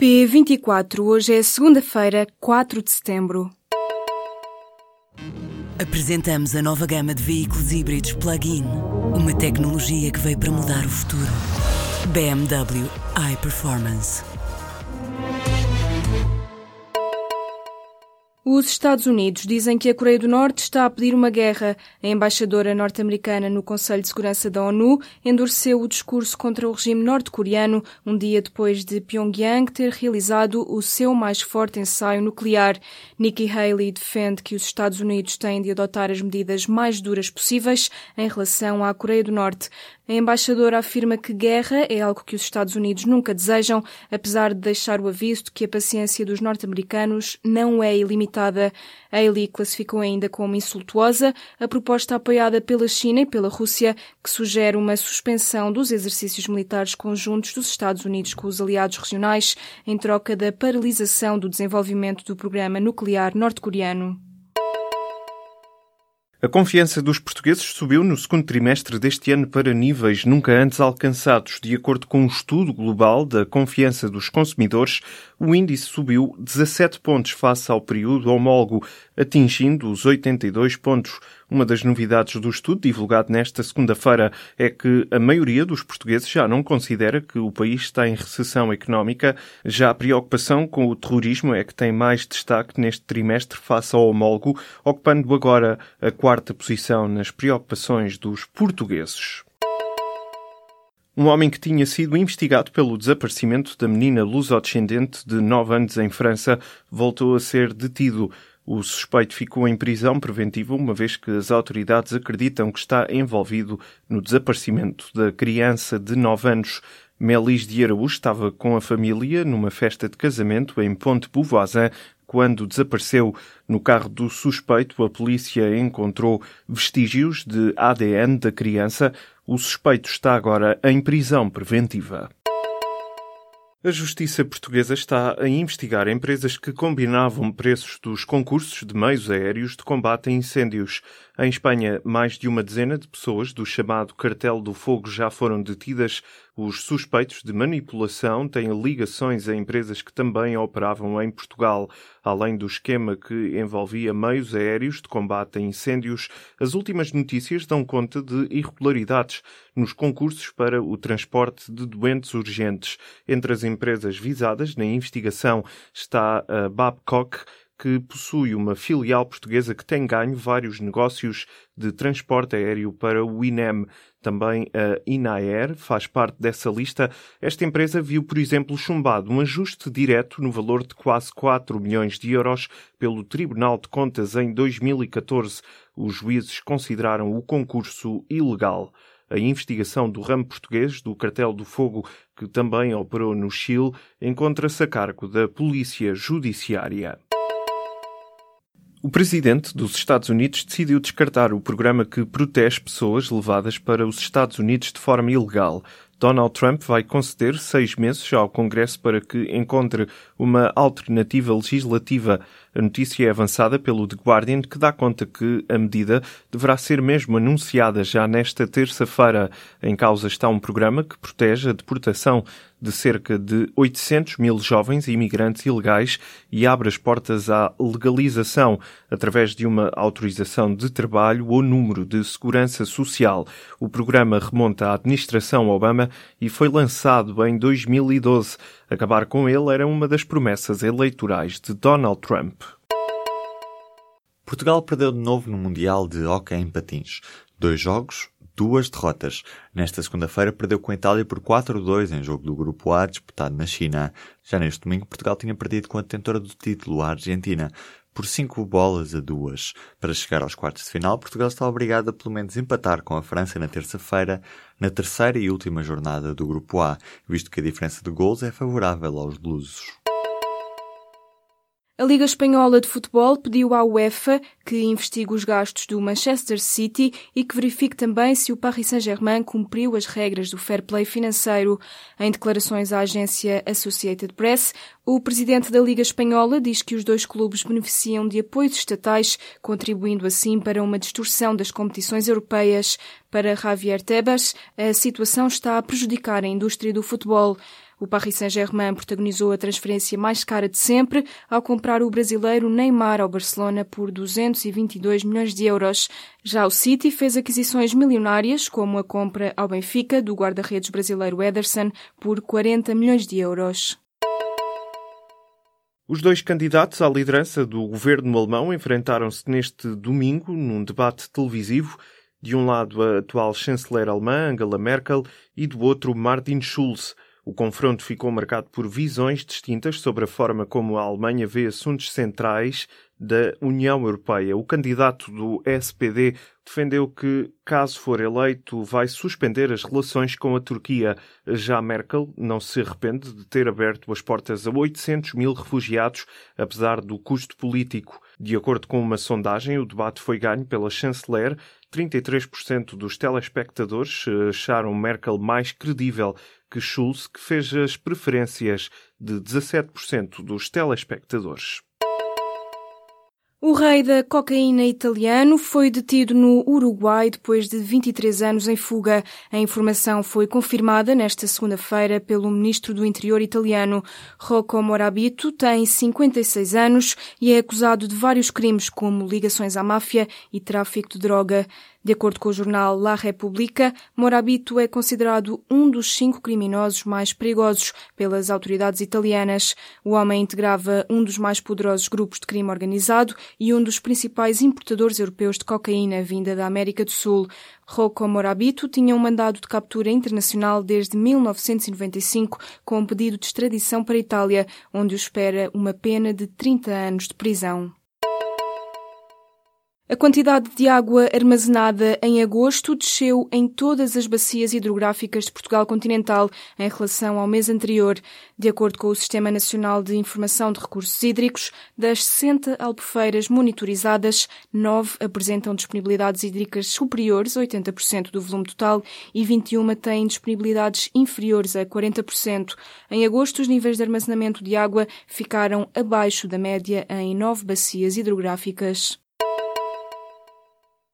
P24, hoje é segunda-feira, 4 de setembro. Apresentamos a nova gama de veículos híbridos plug-in. Uma tecnologia que veio para mudar o futuro. BMW iPerformance. Os Estados Unidos dizem que a Coreia do Norte está a pedir uma guerra. A embaixadora norte-americana no Conselho de Segurança da ONU endureceu o discurso contra o regime norte-coreano um dia depois de Pyongyang ter realizado o seu mais forte ensaio nuclear. Nikki Haley defende que os Estados Unidos têm de adotar as medidas mais duras possíveis em relação à Coreia do Norte. A embaixadora afirma que guerra é algo que os Estados Unidos nunca desejam, apesar de deixar o aviso de que a paciência dos norte-americanos não é ilimitada. Ailey classificou ainda como insultuosa a proposta apoiada pela China e pela Rússia, que sugere uma suspensão dos exercícios militares conjuntos dos Estados Unidos com os aliados regionais, em troca da paralisação do desenvolvimento do programa nuclear norte-coreano. A confiança dos portugueses subiu no segundo trimestre deste ano para níveis nunca antes alcançados. De acordo com um estudo global da confiança dos consumidores, o índice subiu 17 pontos face ao período homólogo, atingindo os 82 pontos. Uma das novidades do estudo divulgado nesta segunda-feira é que a maioria dos portugueses já não considera que o país está em recessão económica. Já a preocupação com o terrorismo é que tem mais destaque neste trimestre face ao homólogo, ocupando agora a quarta posição nas preocupações dos portugueses. Um homem que tinha sido investigado pelo desaparecimento da menina luso-descendente de 9 anos em França voltou a ser detido. O suspeito ficou em prisão preventiva uma vez que as autoridades acreditam que está envolvido no desaparecimento da criança de 9 anos. Melis de Araújo estava com a família numa festa de casamento em Ponte Beauvoisin quando desapareceu. No carro do suspeito, a polícia encontrou vestígios de ADN da criança. O suspeito está agora em prisão preventiva. A Justiça Portuguesa está a investigar empresas que combinavam preços dos concursos de meios aéreos de combate a incêndios. Em Espanha, mais de uma dezena de pessoas do chamado Cartel do Fogo já foram detidas. Os suspeitos de manipulação têm ligações a empresas que também operavam em Portugal. Além do esquema que envolvia meios aéreos de combate a incêndios, as últimas notícias dão conta de irregularidades nos concursos para o transporte de doentes urgentes. Entre as empresas visadas na investigação está a Babcock, que possui uma filial portuguesa que tem ganho vários negócios de transporte aéreo para o INEM. Também a Inaer faz parte dessa lista. Esta empresa viu, por exemplo, chumbado um ajuste direto no valor de quase 4 milhões de euros pelo Tribunal de Contas em 2014. Os juízes consideraram o concurso ilegal. A investigação do ramo português do Cartel do Fogo, que também operou no Chile, encontra-se a cargo da Polícia Judiciária. O presidente dos Estados Unidos decidiu descartar o programa que protege pessoas levadas para os Estados Unidos de forma ilegal. Donald Trump vai conceder seis meses ao Congresso para que encontre uma alternativa legislativa. A notícia é avançada pelo The Guardian, que dá conta que a medida deverá ser mesmo anunciada já nesta terça-feira. Em causa está um programa que protege a deportação de cerca de 800 mil jovens imigrantes ilegais e abre as portas à legalização através de uma autorização de trabalho ou número de segurança social. O programa remonta à administração Obama e foi lançado em 2012. Acabar com ele era uma das promessas eleitorais de Donald Trump. Portugal perdeu de novo no Mundial de Hockey em Patins. Dois jogos, duas derrotas. Nesta segunda-feira perdeu com a Itália por 4-2 em jogo do Grupo A disputado na China. Já neste domingo Portugal tinha perdido com a detentora do título, a Argentina, por 5 bolas a 2. Para chegar aos quartos de final, Portugal está obrigado a pelo menos empatar com a França na terça-feira, na terceira e última jornada do Grupo A, visto que a diferença de gols é favorável aos lusos. A Liga Espanhola de Futebol pediu à UEFA que investigue os gastos do Manchester City e que verifique também se o Paris Saint-Germain cumpriu as regras do fair play financeiro. Em declarações à agência Associated Press, o presidente da Liga Espanhola diz que os dois clubes beneficiam de apoios estatais, contribuindo assim para uma distorção das competições europeias. Para Javier Tebas, a situação está a prejudicar a indústria do futebol. O Paris Saint-Germain protagonizou a transferência mais cara de sempre ao comprar o brasileiro Neymar ao Barcelona por 222 milhões de euros. Já o City fez aquisições milionárias, como a compra ao Benfica do guarda-redes brasileiro Ederson por 40 milhões de euros. Os dois candidatos à liderança do governo alemão enfrentaram-se neste domingo num debate televisivo. De um lado, a atual chanceler alemã Angela Merkel e do outro, Martin Schulz. O confronto ficou marcado por visões distintas sobre a forma como a Alemanha vê assuntos centrais da União Europeia. O candidato do SPD defendeu que, caso for eleito, vai suspender as relações com a Turquia. Já Merkel não se arrepende de ter aberto as portas a 800 mil refugiados, apesar do custo político. De acordo com uma sondagem, o debate foi ganho pela chanceler. 33% dos telespectadores acharam Merkel mais credível que Schulz, que fez as preferências de 17% dos telespectadores. O rei da cocaína italiano foi detido no Uruguai depois de 23 anos em fuga. A informação foi confirmada nesta segunda-feira pelo ministro do Interior italiano. Rocco Morabito tem 56 anos e é acusado de vários crimes como ligações à máfia e tráfico de droga. De acordo com o jornal La Repubblica, Morabito é considerado um dos cinco criminosos mais perigosos pelas autoridades italianas. O homem integrava um dos mais poderosos grupos de crime organizado e um dos principais importadores europeus de cocaína vinda da América do Sul. Rocco Morabito tinha um mandado de captura internacional desde 1995 com um pedido de extradição para a Itália, onde o espera uma pena de 30 anos de prisão. A quantidade de água armazenada em agosto desceu em todas as bacias hidrográficas de Portugal continental em relação ao mês anterior. De acordo com o Sistema Nacional de Informação de Recursos Hídricos, das 60 albufeiras monitorizadas, 9 apresentam disponibilidades hídricas superiores a 80% do volume total e 21 têm disponibilidades inferiores a 40%. Em agosto, os níveis de armazenamento de água ficaram abaixo da média em nove bacias hidrográficas.